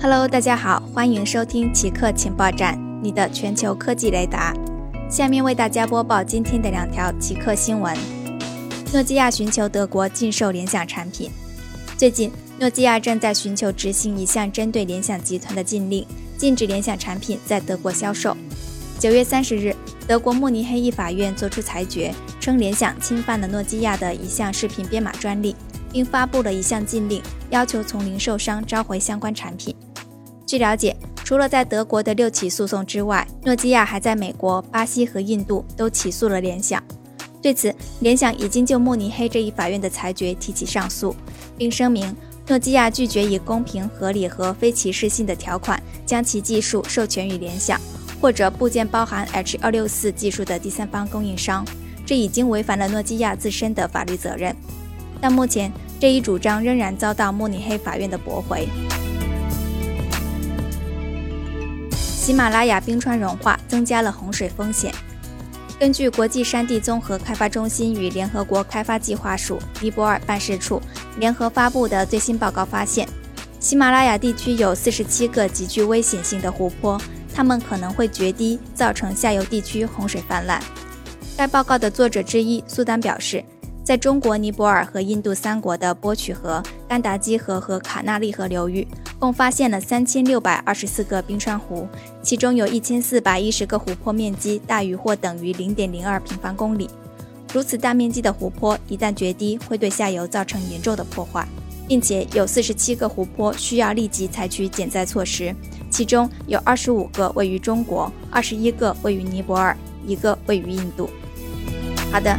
Hello，大家好，欢迎收听奇客情报站，你的全球科技雷达。下面为大家播报今天的两条奇客新闻：诺基亚寻求德国禁售联想产品。最近，诺基亚正在寻求执行一项针对联想集团的禁令，禁止联想产品在德国销售。九月三十日，德国慕尼黑一法院作出裁决，称联想侵犯了诺基亚的一项视频编码专利，并发布了一项禁令，要求从零售商召回相关产品。据了解，除了在德国的六起诉讼之外，诺基亚还在美国、巴西和印度都起诉了联想。对此，联想已经就慕尼黑这一法院的裁决提起上诉，并声明诺基亚拒绝以公平、合理和非歧视性的条款将其技术授权于联想或者部件包含 H 二六四技术的第三方供应商，这已经违反了诺基亚自身的法律责任。但目前这一主张仍然遭到慕尼黑法院的驳回。喜马拉雅冰川融化增加了洪水风险。根据国际山地综合开发中心与联合国开发计划署尼泊尔办事处联合发布的最新报告发现，喜马拉雅地区有四十七个极具危险性的湖泊，它们可能会决堤，造成下游地区洪水泛滥。该报告的作者之一苏丹表示。在中国、尼泊尔和印度三国的波曲河、甘达基河和卡纳利河流域，共发现了三千六百二十四个冰川湖，其中有一千四百一十个湖泊面积大于或等于零点零二平方公里。如此大面积的湖泊一旦决堤，会对下游造成严重的破坏，并且有四十七个湖泊需要立即采取减灾措施，其中有二十五个位于中国，二十一个位于尼泊尔，一个位于印度。好的，